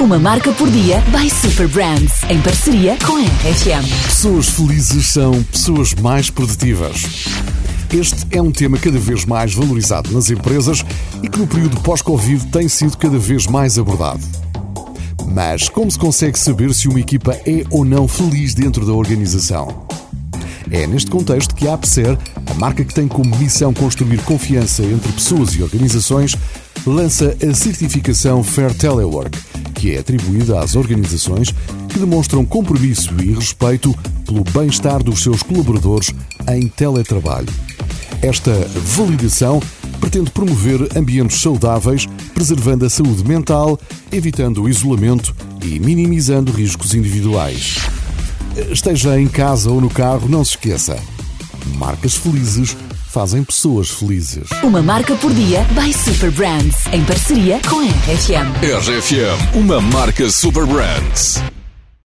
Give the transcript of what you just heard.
Uma marca por dia by Super Brands, em parceria com a RFM. Pessoas felizes são pessoas mais produtivas. Este é um tema cada vez mais valorizado nas empresas e que no período pós-Covid tem sido cada vez mais abordado. Mas como se consegue saber se uma equipa é ou não feliz dentro da organização? É neste contexto que a APSER, a marca que tem como missão construir confiança entre pessoas e organizações, lança a certificação Fair Telework, que é atribuída às organizações que demonstram compromisso e respeito pelo bem-estar dos seus colaboradores em teletrabalho. Esta validação pretende promover ambientes saudáveis, preservando a saúde mental, evitando o isolamento e minimizando riscos individuais. Esteja em casa ou no carro, não se esqueça. Marcas felizes fazem pessoas felizes. Uma marca por dia by Super Brands, em parceria com a RFM. RFM, uma marca Super Brands.